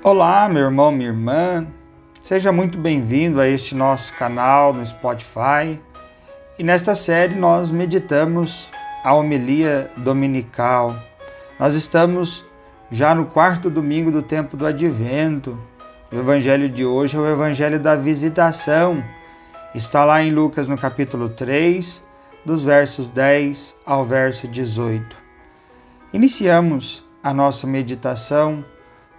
Olá, meu irmão, minha irmã. Seja muito bem-vindo a este nosso canal no Spotify. E nesta série nós meditamos a homilia dominical. Nós estamos já no quarto domingo do tempo do advento. O evangelho de hoje é o evangelho da visitação. Está lá em Lucas no capítulo 3, dos versos 10 ao verso 18. Iniciamos a nossa meditação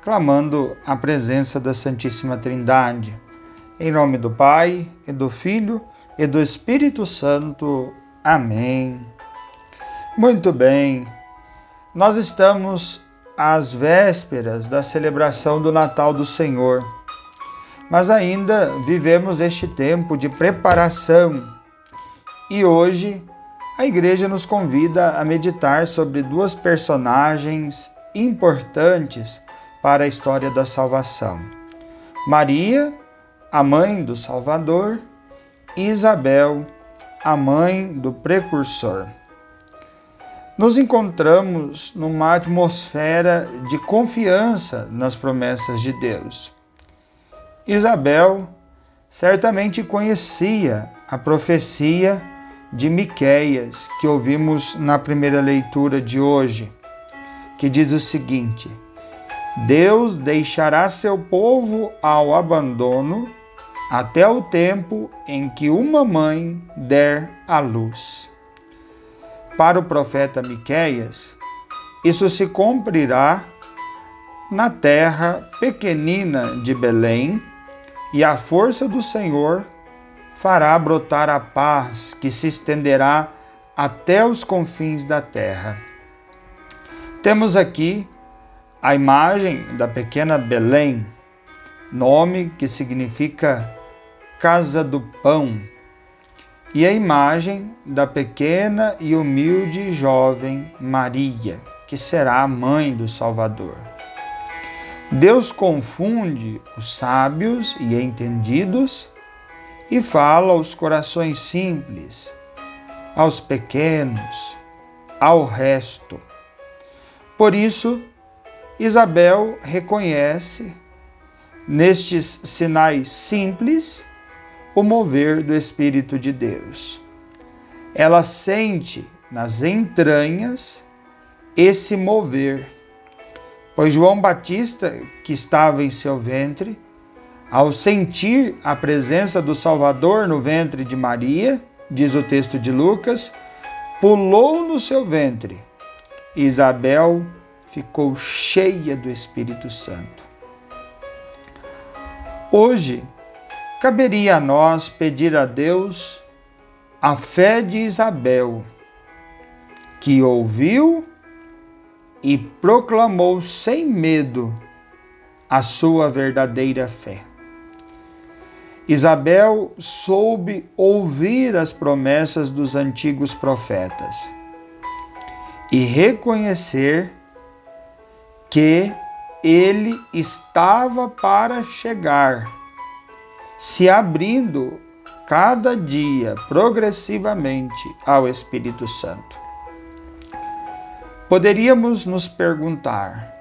clamando a presença da Santíssima Trindade. Em nome do Pai, e do Filho e do Espírito Santo. Amém. Muito bem, nós estamos às vésperas da celebração do Natal do Senhor, mas ainda vivemos este tempo de preparação e hoje a Igreja nos convida a meditar sobre duas personagens importantes para a história da salvação: Maria, a mãe do Salvador, e Isabel, a mãe do precursor. Nos encontramos numa atmosfera de confiança nas promessas de Deus. Isabel certamente conhecia a profecia de Miqueias que ouvimos na primeira leitura de hoje, que diz o seguinte: Deus deixará seu povo ao abandono até o tempo em que uma mãe der à luz. Para o profeta Miqueias, isso se cumprirá na terra pequenina de Belém, e a força do Senhor fará brotar a paz que se estenderá até os confins da terra. Temos aqui a imagem da pequena Belém, nome que significa casa do pão, e a imagem da pequena e humilde jovem Maria, que será a mãe do Salvador. Deus confunde os sábios e entendidos e fala aos corações simples, aos pequenos, ao resto. Por isso, Isabel reconhece nestes sinais simples o mover do Espírito de Deus. Ela sente nas entranhas esse mover, pois João Batista, que estava em seu ventre, ao sentir a presença do Salvador no ventre de Maria, diz o texto de Lucas, pulou no seu ventre. Isabel ficou cheia do Espírito Santo. Hoje, caberia a nós pedir a Deus a fé de Isabel, que ouviu e proclamou sem medo a sua verdadeira fé. Isabel soube ouvir as promessas dos antigos profetas e reconhecer que ele estava para chegar, se abrindo cada dia progressivamente ao Espírito Santo. Poderíamos nos perguntar: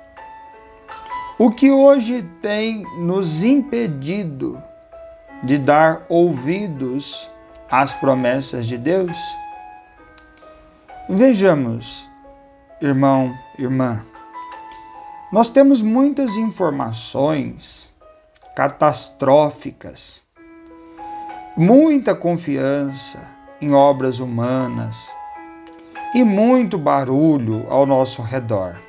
o que hoje tem nos impedido de dar ouvidos às promessas de Deus? Vejamos, irmão, irmã. Nós temos muitas informações catastróficas, muita confiança em obras humanas e muito barulho ao nosso redor.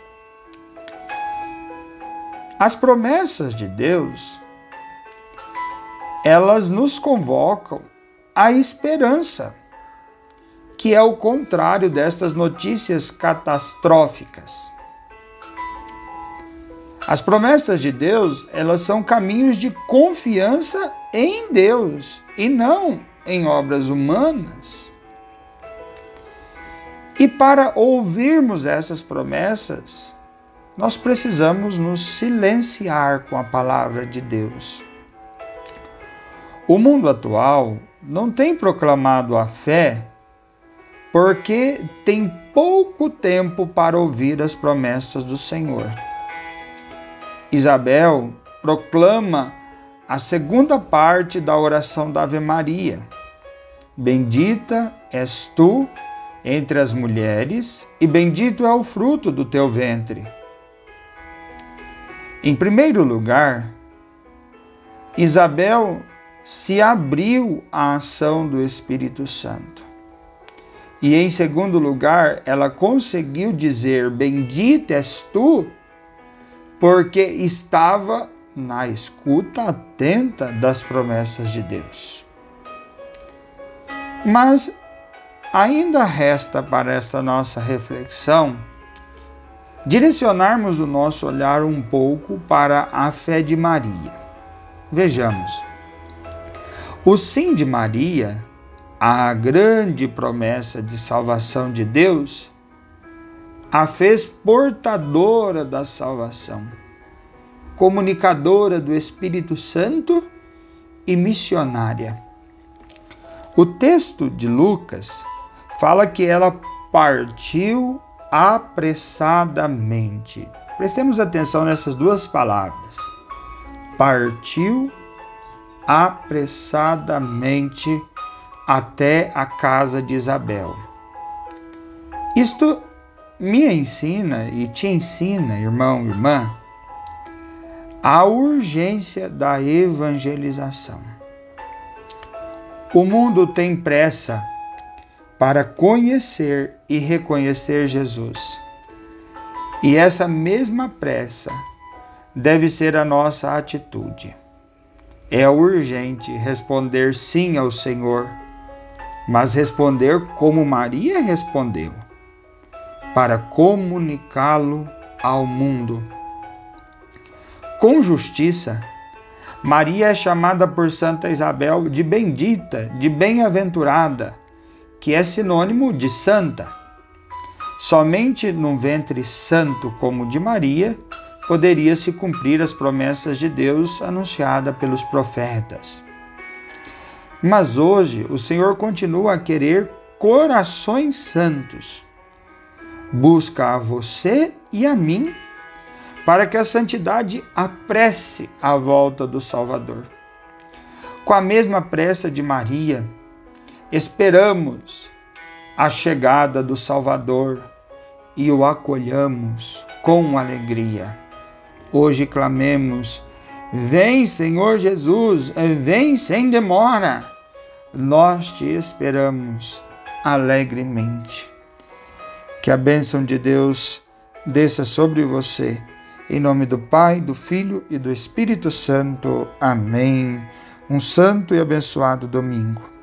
As promessas de Deus, elas nos convocam à esperança, que é o contrário destas notícias catastróficas. As promessas de Deus, elas são caminhos de confiança em Deus e não em obras humanas. E para ouvirmos essas promessas, nós precisamos nos silenciar com a palavra de Deus. O mundo atual não tem proclamado a fé porque tem pouco tempo para ouvir as promessas do Senhor. Isabel proclama a segunda parte da oração da Ave Maria. Bendita és tu entre as mulheres, e bendito é o fruto do teu ventre. Em primeiro lugar, Isabel se abriu à ação do Espírito Santo. E em segundo lugar, ela conseguiu dizer: Bendita és tu, porque estava na escuta atenta das promessas de Deus. Mas ainda resta para esta nossa reflexão direcionarmos o nosso olhar um pouco para a fé de Maria. Vejamos. O sim de Maria, a grande promessa de salvação de Deus, a fez portadora da salvação, comunicadora do Espírito Santo e missionária. O texto de Lucas fala que ela partiu apressadamente. Prestemos atenção nessas duas palavras. Partiu apressadamente até a casa de Isabel. Isto me ensina e te ensina, irmão, irmã, a urgência da evangelização. O mundo tem pressa para conhecer e reconhecer Jesus. E essa mesma pressa deve ser a nossa atitude. É urgente responder sim ao Senhor, mas responder como Maria respondeu, para comunicá-lo ao mundo. Com justiça, Maria é chamada por Santa Isabel de bendita, de bem-aventurada, que é sinônimo de santa. Somente num ventre santo como o de Maria poderia se cumprir as promessas de Deus anunciada pelos profetas. Mas hoje o Senhor continua a querer corações santos. Busca a você e a mim para que a santidade apresse a volta do Salvador. Com a mesma pressa de Maria, esperamos a chegada do Salvador e o acolhamos com alegria. Hoje clamemos: Vem, Senhor Jesus, vem sem demora. Nós te esperamos alegremente. Que a bênção de Deus desça sobre você. Em nome do Pai, do Filho e do Espírito Santo. Amém. Um santo e abençoado domingo.